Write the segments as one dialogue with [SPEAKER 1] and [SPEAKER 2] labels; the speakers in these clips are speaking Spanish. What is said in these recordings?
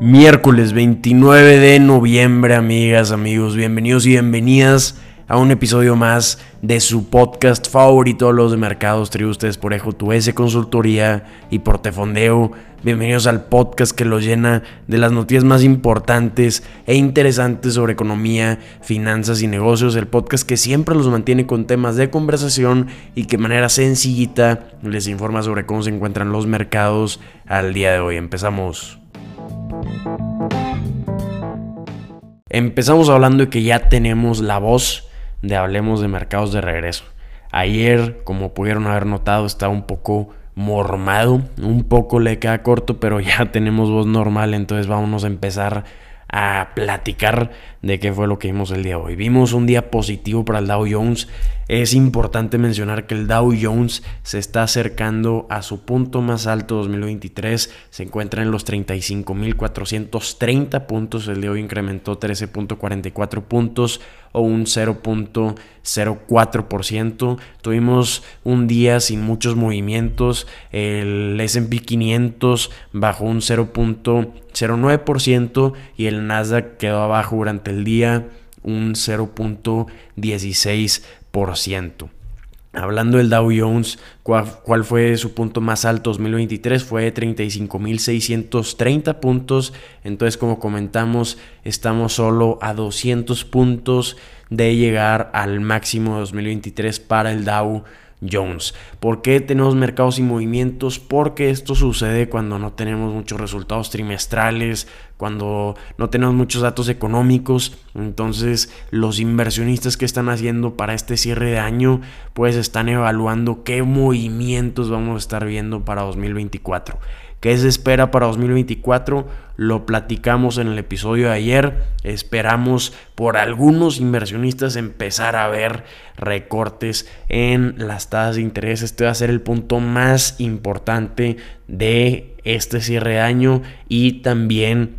[SPEAKER 1] Miércoles 29 de noviembre, amigas, amigos, bienvenidos y bienvenidas a un episodio más de su podcast favorito, los de mercados, traído ustedes por Ejo Tu S Consultoría y por Tefondeo. Bienvenidos al podcast que los llena de las noticias más importantes e interesantes sobre economía, finanzas y negocios. El podcast que siempre los mantiene con temas de conversación y que de manera sencillita les informa sobre cómo se encuentran los mercados al día de hoy. Empezamos. Empezamos hablando de que ya tenemos la voz de Hablemos de Mercados de regreso. Ayer, como pudieron haber notado, estaba un poco mormado, un poco le queda corto, pero ya tenemos voz normal, entonces vamos a empezar a platicar de qué fue lo que vimos el día de hoy. Vimos un día positivo para el Dow Jones. Es importante mencionar que el Dow Jones se está acercando a su punto más alto 2023. Se encuentra en los 35.430 puntos. El día de hoy incrementó 13.44 puntos o un 0.04%. Tuvimos un día sin muchos movimientos. El SP 500 bajó un 0.09% y el Nasdaq quedó abajo durante el día un 0.16%. Hablando del Dow Jones, ¿cuál, fue su punto más alto 2023? Fue 35.630 puntos. Entonces, como comentamos, estamos solo a 200 puntos de llegar al máximo de 2023 para el Dow Jones. ¿Por qué tenemos mercados y movimientos? Porque esto sucede cuando no tenemos muchos resultados trimestrales, cuando no tenemos muchos datos económicos. Entonces los inversionistas que están haciendo para este cierre de año pues están evaluando qué movimientos vamos a estar viendo para 2024. ¿Qué se espera para 2024? Lo platicamos en el episodio de ayer. Esperamos por algunos inversionistas empezar a ver recortes en las tasas de interés. Este va a ser el punto más importante de este cierre de año y también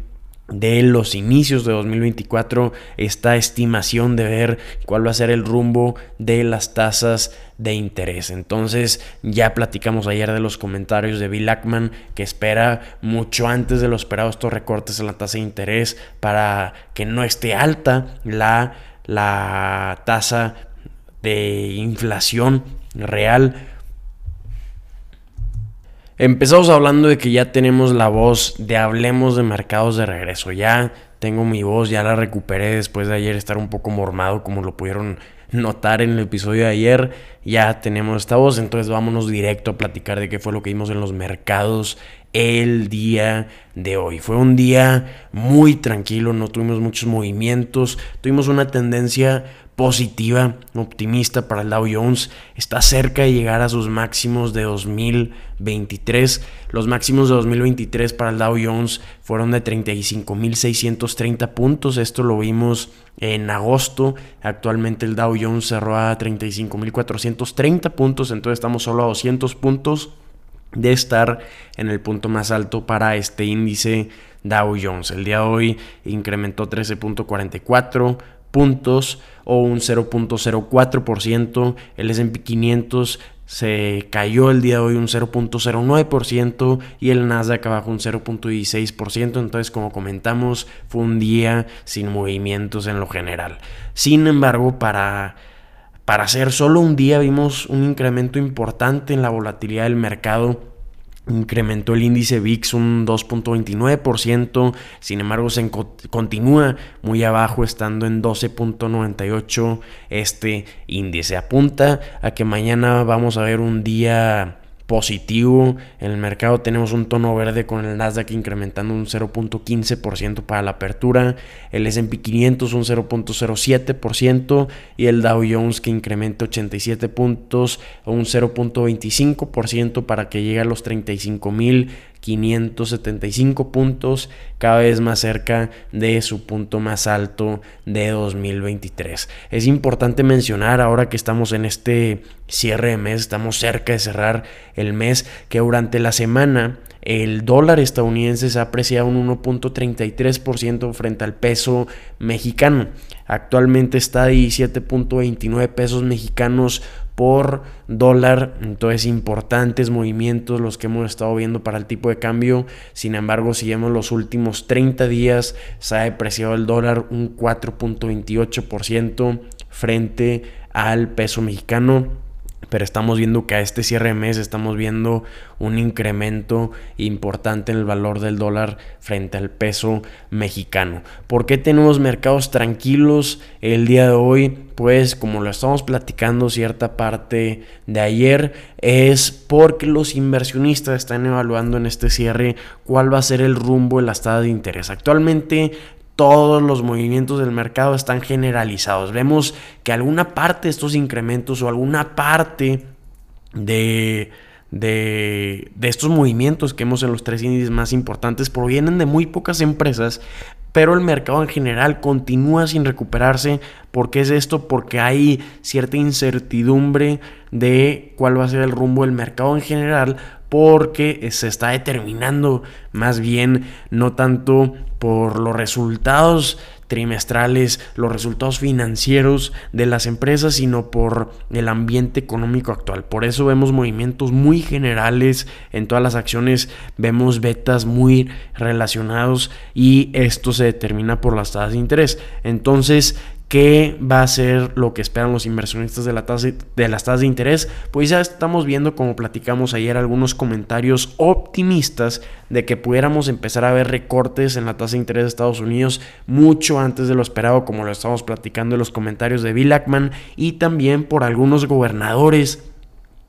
[SPEAKER 1] de los inicios de 2024, esta estimación de ver cuál va a ser el rumbo de las tasas de interés. Entonces, ya platicamos ayer de los comentarios de Bill Ackman que espera mucho antes de lo esperado estos recortes en la tasa de interés para que no esté alta la, la tasa de inflación real Empezamos hablando de que ya tenemos la voz de Hablemos de Mercados de regreso. Ya tengo mi voz, ya la recuperé después de ayer estar un poco mormado, como lo pudieron notar en el episodio de ayer. Ya tenemos esta voz, entonces vámonos directo a platicar de qué fue lo que vimos en los mercados el día de hoy. Fue un día muy tranquilo, no tuvimos muchos movimientos, tuvimos una tendencia positiva, optimista para el Dow Jones. Está cerca de llegar a sus máximos de 2023. Los máximos de 2023 para el Dow Jones fueron de 35.630 puntos. Esto lo vimos en agosto. Actualmente el Dow Jones cerró a 35.430 puntos. Entonces estamos solo a 200 puntos de estar en el punto más alto para este índice Dow Jones. El día de hoy incrementó 13.44 puntos o un 0.04%. El SP 500 se cayó el día de hoy un 0.09% y el Nasdaq abajo un 0.16%. Entonces, como comentamos, fue un día sin movimientos en lo general. Sin embargo, para, para ser solo un día vimos un incremento importante en la volatilidad del mercado incrementó el índice VIX un 2.29%, sin embargo se continúa muy abajo estando en 12.98 este índice. Apunta a que mañana vamos a ver un día positivo. En el mercado tenemos un tono verde con el Nasdaq incrementando un 0.15% para la apertura, el S&P 500 un 0.07% y el Dow Jones que incrementa 87 puntos un 0.25% para que llegue a los 35 mil 575 puntos, cada vez más cerca de su punto más alto de 2023. Es importante mencionar ahora que estamos en este cierre de mes, estamos cerca de cerrar el mes, que durante la semana el dólar estadounidense se ha apreciado un 1.33% frente al peso mexicano. Actualmente está a 17.29 pesos mexicanos por dólar. Entonces, importantes movimientos los que hemos estado viendo para el tipo de cambio. Sin embargo, si vemos los últimos 30 días, se ha depreciado el dólar un 4.28% frente al peso mexicano pero estamos viendo que a este cierre de mes estamos viendo un incremento importante en el valor del dólar frente al peso mexicano. ¿Por qué tenemos mercados tranquilos el día de hoy? Pues como lo estamos platicando cierta parte de ayer, es porque los inversionistas están evaluando en este cierre cuál va a ser el rumbo de las tasas de interés. Actualmente todos los movimientos del mercado están generalizados. Vemos que alguna parte de estos incrementos o alguna parte de, de, estos movimientos que hemos en los tres índices más importantes provienen de muy pocas empresas, pero el mercado en general continúa sin recuperarse. ¿Por qué es esto? Porque hay cierta incertidumbre de cuál va a ser el rumbo del mercado en general, porque se está determinando más bien no tanto por los resultados trimestrales, los resultados financieros de las empresas, sino por el ambiente económico actual. Por eso vemos movimientos muy generales en todas las acciones, vemos betas muy relacionados y esto se determina por las tasas de interés. Entonces, ¿Qué va a ser lo que esperan los inversionistas de, la tasa, de las tasas de interés? Pues ya estamos viendo, como platicamos ayer, algunos comentarios optimistas de que pudiéramos empezar a ver recortes en la tasa de interés de Estados Unidos mucho antes de lo esperado, como lo estamos platicando en los comentarios de Bill Ackman y también por algunos gobernadores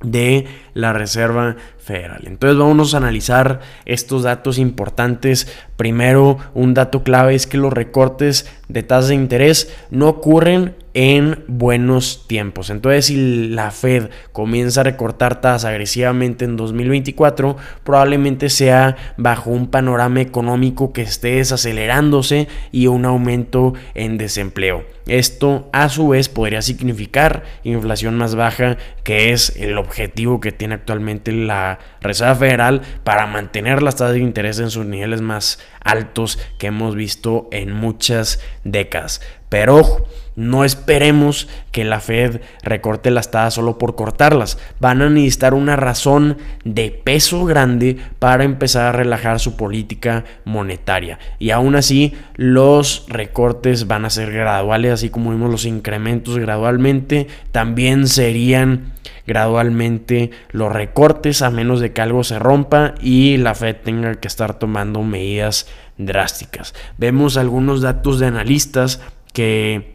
[SPEAKER 1] de la Reserva Federal. Entonces vamos a analizar estos datos importantes. Primero, un dato clave es que los recortes de tasas de interés no ocurren en buenos tiempos. Entonces, si la Fed comienza a recortar tasas agresivamente en 2024, probablemente sea bajo un panorama económico que esté desacelerándose y un aumento en desempleo. Esto a su vez podría significar inflación más baja, que es el objetivo que tiene actualmente la Reserva Federal para mantener las tasas de interés en sus niveles más altos que hemos visto en muchas décadas. Pero no esperemos que la Fed recorte las tasas solo por cortarlas. Van a necesitar una razón de peso grande para empezar a relajar su política monetaria. Y aún así, los recortes van a ser graduales, así como vimos los incrementos gradualmente. También serían gradualmente los recortes a menos de que algo se rompa y la Fed tenga que estar tomando medidas drásticas. Vemos algunos datos de analistas que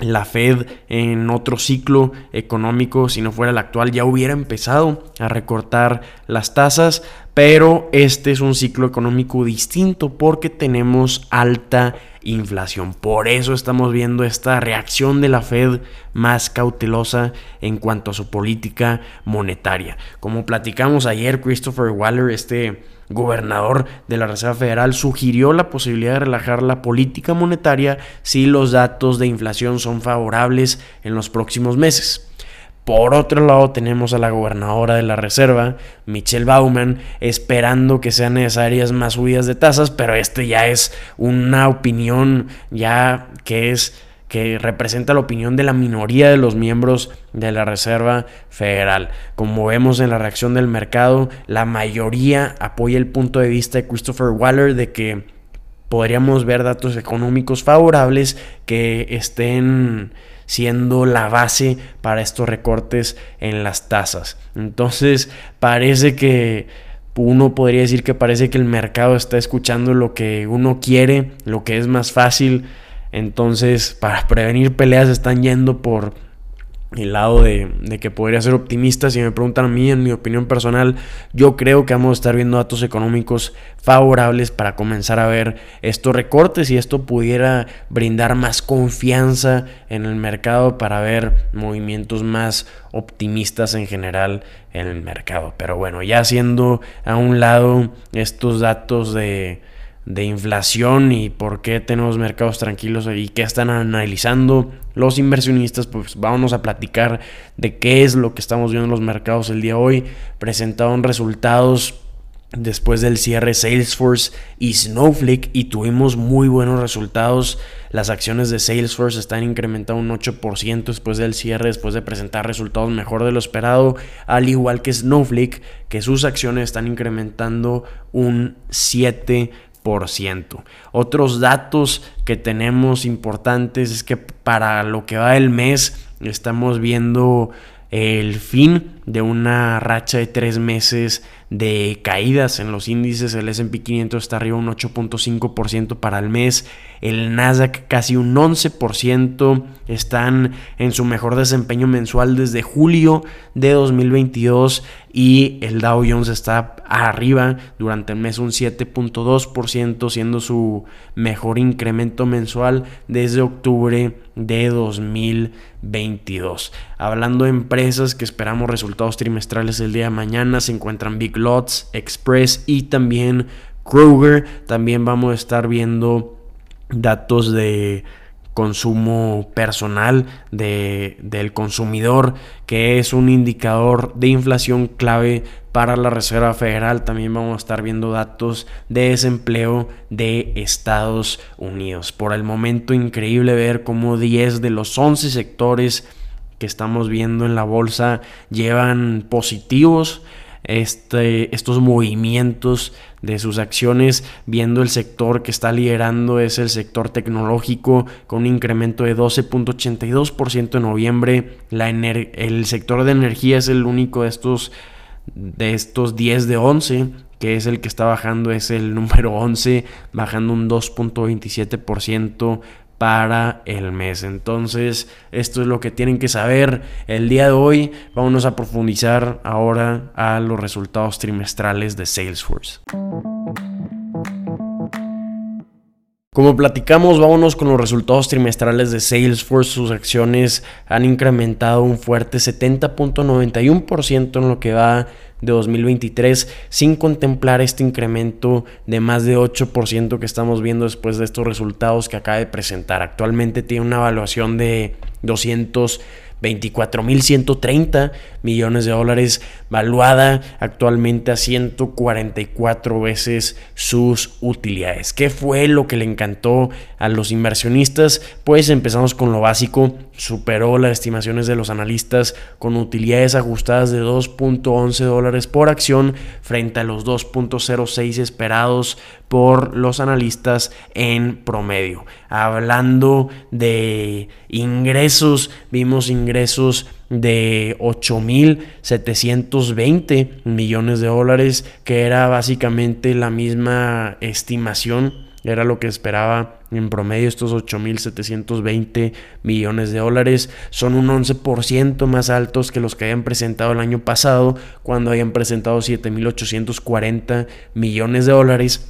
[SPEAKER 1] la Fed en otro ciclo económico, si no fuera el actual, ya hubiera empezado a recortar las tasas, pero este es un ciclo económico distinto porque tenemos alta inflación. Por eso estamos viendo esta reacción de la Fed más cautelosa en cuanto a su política monetaria. Como platicamos ayer, Christopher Waller, este gobernador de la Reserva Federal, sugirió la posibilidad de relajar la política monetaria si los datos de inflación son favorables en los próximos meses. Por otro lado, tenemos a la gobernadora de la Reserva, Michelle Bauman, esperando que sean necesarias más subidas de tasas, pero este ya es una opinión ya que es que representa la opinión de la minoría de los miembros de la Reserva Federal. Como vemos en la reacción del mercado, la mayoría apoya el punto de vista de Christopher Waller de que podríamos ver datos económicos favorables que estén siendo la base para estos recortes en las tasas. Entonces, parece que uno podría decir que parece que el mercado está escuchando lo que uno quiere, lo que es más fácil entonces, para prevenir peleas están yendo por el lado de, que podría ser optimista. Si me preguntan a mí, en mi opinión personal, yo creo que vamos a estar viendo datos económicos favorables para comenzar a ver estos recortes y esto pudiera brindar más confianza en el mercado para ver movimientos más optimistas en general en el mercado. Pero bueno, ya haciendo a un lado estos datos de de inflación y por qué tenemos mercados tranquilos y qué están analizando los inversionistas, pues vámonos a platicar de qué es lo que estamos viendo en los mercados el día de hoy. Presentaron resultados después del cierre Salesforce y Snowflake y tuvimos muy buenos resultados. Las acciones de Salesforce están incrementando un 8% después del cierre, después de presentar resultados mejor de lo esperado, al igual que Snowflake, que sus acciones están incrementando un 7%. Otros datos que tenemos importantes es que para lo que va del mes estamos viendo el fin de una racha de tres meses de caídas en los índices. El SP 500 está arriba un 8.5% para el mes. El Nasdaq casi un 11%. Están en su mejor desempeño mensual desde julio de 2022. Y el Dow Jones está arriba durante el mes un 7.2%, siendo su mejor incremento mensual desde octubre de 2022. Hablando de empresas que esperamos resultados trimestrales el día de mañana, se encuentran Big Lots, Express y también Kroger. También vamos a estar viendo datos de consumo personal de, del consumidor, que es un indicador de inflación clave para la Reserva Federal. También vamos a estar viendo datos de desempleo de Estados Unidos. Por el momento increíble ver cómo 10 de los 11 sectores que estamos viendo en la bolsa llevan positivos este, estos movimientos de sus acciones, viendo el sector que está liderando es el sector tecnológico con un incremento de 12.82% en noviembre. La el sector de energía es el único de estos, de estos 10 de 11 que es el que está bajando, es el número 11, bajando un 2.27% para el mes. Entonces, esto es lo que tienen que saber el día de hoy. Vámonos a profundizar ahora a los resultados trimestrales de Salesforce. Como platicamos, vámonos con los resultados trimestrales de Salesforce. Sus acciones han incrementado un fuerte 70.91% en lo que va de 2023 sin contemplar este incremento de más de 8% que estamos viendo después de estos resultados que acaba de presentar. Actualmente tiene una evaluación de 200 24.130 millones de dólares, valuada actualmente a 144 veces sus utilidades. ¿Qué fue lo que le encantó a los inversionistas? Pues empezamos con lo básico, superó las estimaciones de los analistas con utilidades ajustadas de 2.11 dólares por acción frente a los 2.06 esperados por los analistas en promedio. Hablando de ingresos, vimos ingresos de 8.720 millones de dólares, que era básicamente la misma estimación, era lo que esperaba en promedio estos 8.720 millones de dólares. Son un 11% más altos que los que habían presentado el año pasado, cuando habían presentado 7.840 millones de dólares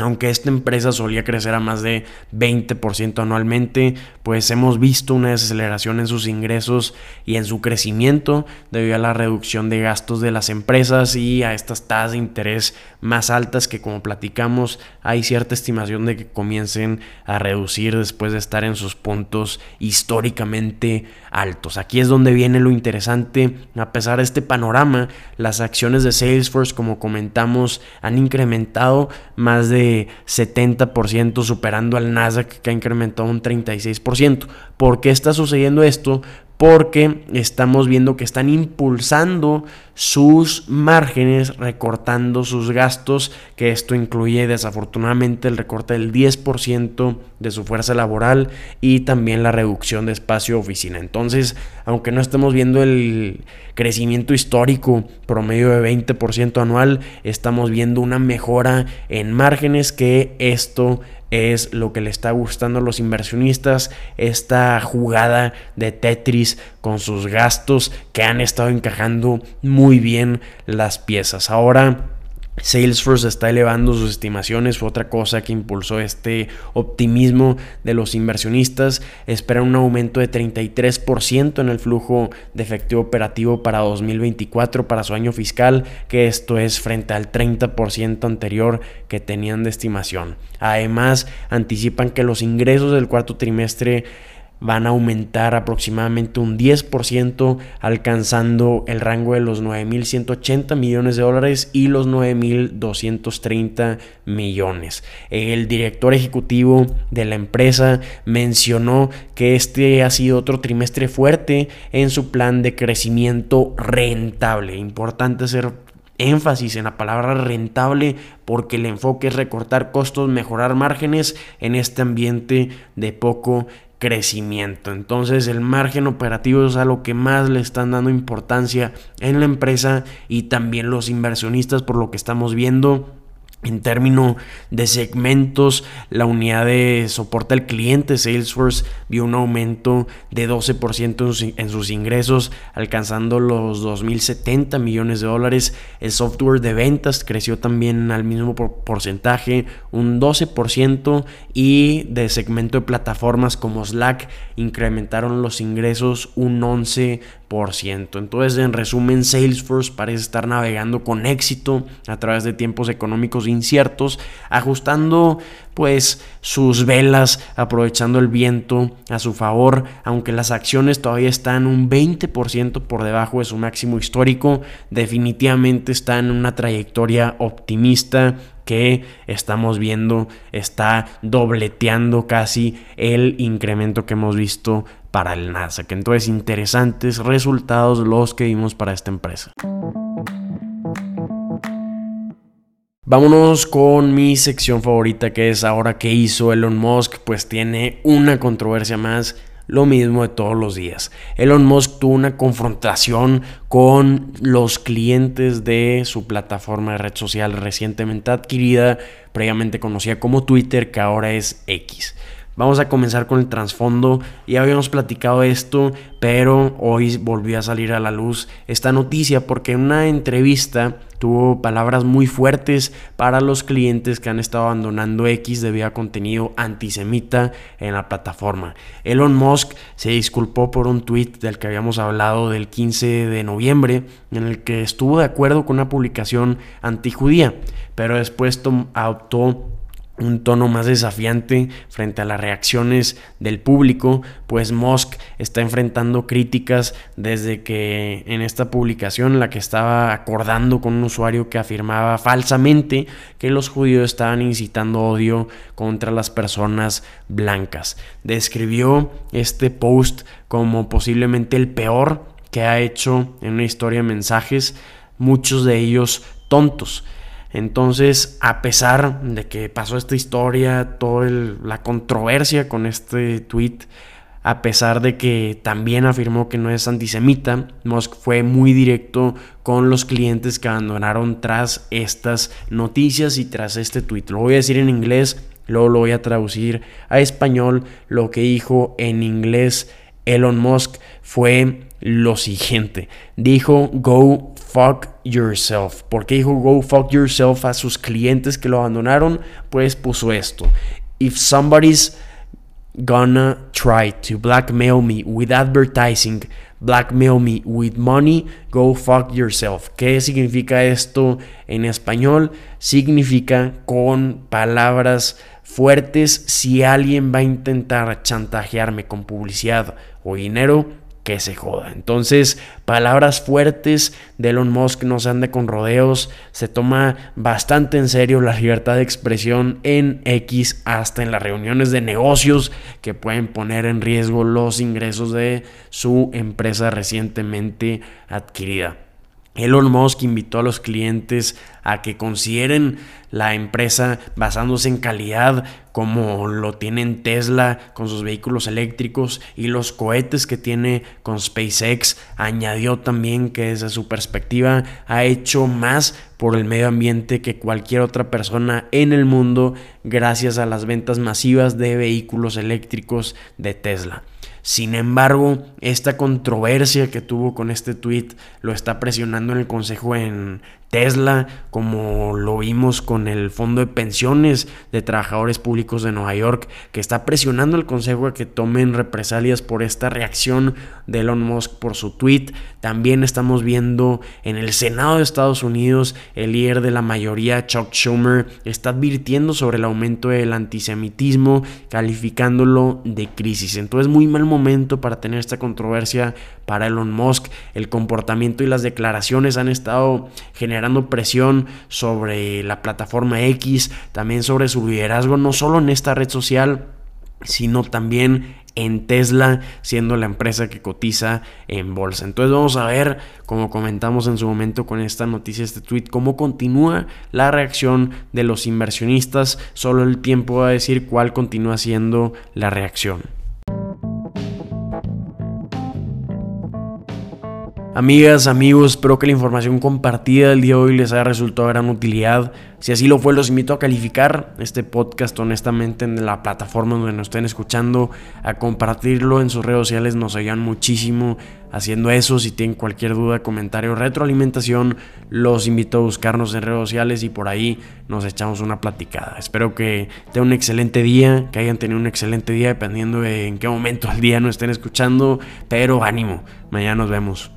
[SPEAKER 1] aunque esta empresa solía crecer a más de 20% anualmente, pues hemos visto una desaceleración en sus ingresos y en su crecimiento debido a la reducción de gastos de las empresas y a estas tasas de interés más altas que como platicamos hay cierta estimación de que comiencen a reducir después de estar en sus puntos históricamente altos. Aquí es donde viene lo interesante, a pesar de este panorama, las acciones de Salesforce como comentamos han incrementado más de 70%, superando al Nasdaq que ha incrementado un 36%. ¿Por qué está sucediendo esto? porque estamos viendo que están impulsando sus márgenes, recortando sus gastos, que esto incluye desafortunadamente el recorte del 10% de su fuerza laboral y también la reducción de espacio oficina. Entonces, aunque no estemos viendo el crecimiento histórico promedio de 20% anual, estamos viendo una mejora en márgenes que esto es lo que le está gustando a los inversionistas, esta jugada de Tetris con sus gastos que han estado encajando muy bien las piezas. Ahora Salesforce está elevando sus estimaciones, otra cosa que impulsó este optimismo de los inversionistas. Esperan un aumento de 33% en el flujo de efectivo operativo para 2024, para su año fiscal, que esto es frente al 30% anterior que tenían de estimación. Además, anticipan que los ingresos del cuarto trimestre van a aumentar aproximadamente un 10%, alcanzando el rango de los 9.180 millones de dólares y los 9.230 millones. El director ejecutivo de la empresa mencionó que este ha sido otro trimestre fuerte en su plan de crecimiento rentable. Importante hacer énfasis en la palabra rentable porque el enfoque es recortar costos, mejorar márgenes en este ambiente de poco crecimiento. Entonces el margen operativo es a lo que más le están dando importancia en la empresa y también los inversionistas por lo que estamos viendo en términos de segmentos, la unidad de soporte al cliente Salesforce vio un aumento de 12% en sus ingresos, alcanzando los 2.070 millones de dólares. El software de ventas creció también al mismo porcentaje, un 12%, y de segmento de plataformas como Slack incrementaron los ingresos un 11%. Entonces, en resumen, Salesforce parece estar navegando con éxito a través de tiempos económicos inciertos, ajustando pues sus velas, aprovechando el viento a su favor, aunque las acciones todavía están un 20% por debajo de su máximo histórico, definitivamente está en una trayectoria optimista que estamos viendo está dobleteando casi el incremento que hemos visto para el Nasdaq. Entonces, interesantes resultados los que vimos para esta empresa. Vámonos con mi sección favorita que es ahora que hizo Elon Musk, pues tiene una controversia más lo mismo de todos los días. Elon Musk tuvo una confrontación con los clientes de su plataforma de red social recientemente adquirida, previamente conocida como Twitter, que ahora es X. Vamos a comenzar con el trasfondo. Ya habíamos platicado esto, pero hoy volvió a salir a la luz esta noticia porque en una entrevista tuvo palabras muy fuertes para los clientes que han estado abandonando X debido a contenido antisemita en la plataforma. Elon Musk se disculpó por un tweet del que habíamos hablado del 15 de noviembre en el que estuvo de acuerdo con una publicación antijudía, pero después adoptó un tono más desafiante frente a las reacciones del público, pues Musk está enfrentando críticas desde que en esta publicación la que estaba acordando con un usuario que afirmaba falsamente que los judíos estaban incitando odio contra las personas blancas. Describió este post como posiblemente el peor que ha hecho en una historia de mensajes, muchos de ellos tontos. Entonces, a pesar de que pasó esta historia, toda la controversia con este tweet, a pesar de que también afirmó que no es antisemita, Musk fue muy directo con los clientes que abandonaron tras estas noticias y tras este tweet. Lo voy a decir en inglés, luego lo voy a traducir a español. Lo que dijo en inglés Elon Musk fue lo siguiente. Dijo, go fuck yourself. ¿Por qué dijo go fuck yourself a sus clientes que lo abandonaron? Pues puso esto. If somebody's gonna try to blackmail me with advertising, blackmail me with money, go fuck yourself. ¿Qué significa esto en español? Significa con palabras fuertes si alguien va a intentar chantajearme con publicidad o dinero, que se joda. Entonces, palabras fuertes de Elon Musk no se ande con rodeos, se toma bastante en serio la libertad de expresión en X, hasta en las reuniones de negocios que pueden poner en riesgo los ingresos de su empresa recientemente adquirida. Elon Musk invitó a los clientes a que consideren la empresa basándose en calidad como lo tienen Tesla con sus vehículos eléctricos y los cohetes que tiene con SpaceX. Añadió también que desde su perspectiva ha hecho más por el medio ambiente que cualquier otra persona en el mundo gracias a las ventas masivas de vehículos eléctricos de Tesla. Sin embargo, esta controversia que tuvo con este tweet lo está presionando en el consejo en Tesla, como lo vimos con el Fondo de Pensiones de Trabajadores Públicos de Nueva York, que está presionando al Consejo a que tomen represalias por esta reacción de Elon Musk por su tweet. También estamos viendo en el Senado de Estados Unidos, el líder de la mayoría, Chuck Schumer, está advirtiendo sobre el aumento del antisemitismo, calificándolo de crisis. Entonces, muy mal momento para tener esta controversia para Elon Musk. El comportamiento y las declaraciones han estado generando presión sobre la plataforma X, también sobre su liderazgo, no solo en esta red social, sino también en Tesla, siendo la empresa que cotiza en bolsa. Entonces vamos a ver, como comentamos en su momento con esta noticia, este tweet, cómo continúa la reacción de los inversionistas. Solo el tiempo va a decir cuál continúa siendo la reacción. Amigas, amigos, espero que la información compartida el día de hoy les haya resultado de gran utilidad. Si así lo fue, los invito a calificar este podcast honestamente en la plataforma donde nos estén escuchando, a compartirlo en sus redes sociales, nos ayudan muchísimo haciendo eso. Si tienen cualquier duda, comentario, retroalimentación, los invito a buscarnos en redes sociales y por ahí nos echamos una platicada. Espero que tengan un excelente día, que hayan tenido un excelente día, dependiendo de en qué momento del día nos estén escuchando, pero ánimo, mañana nos vemos.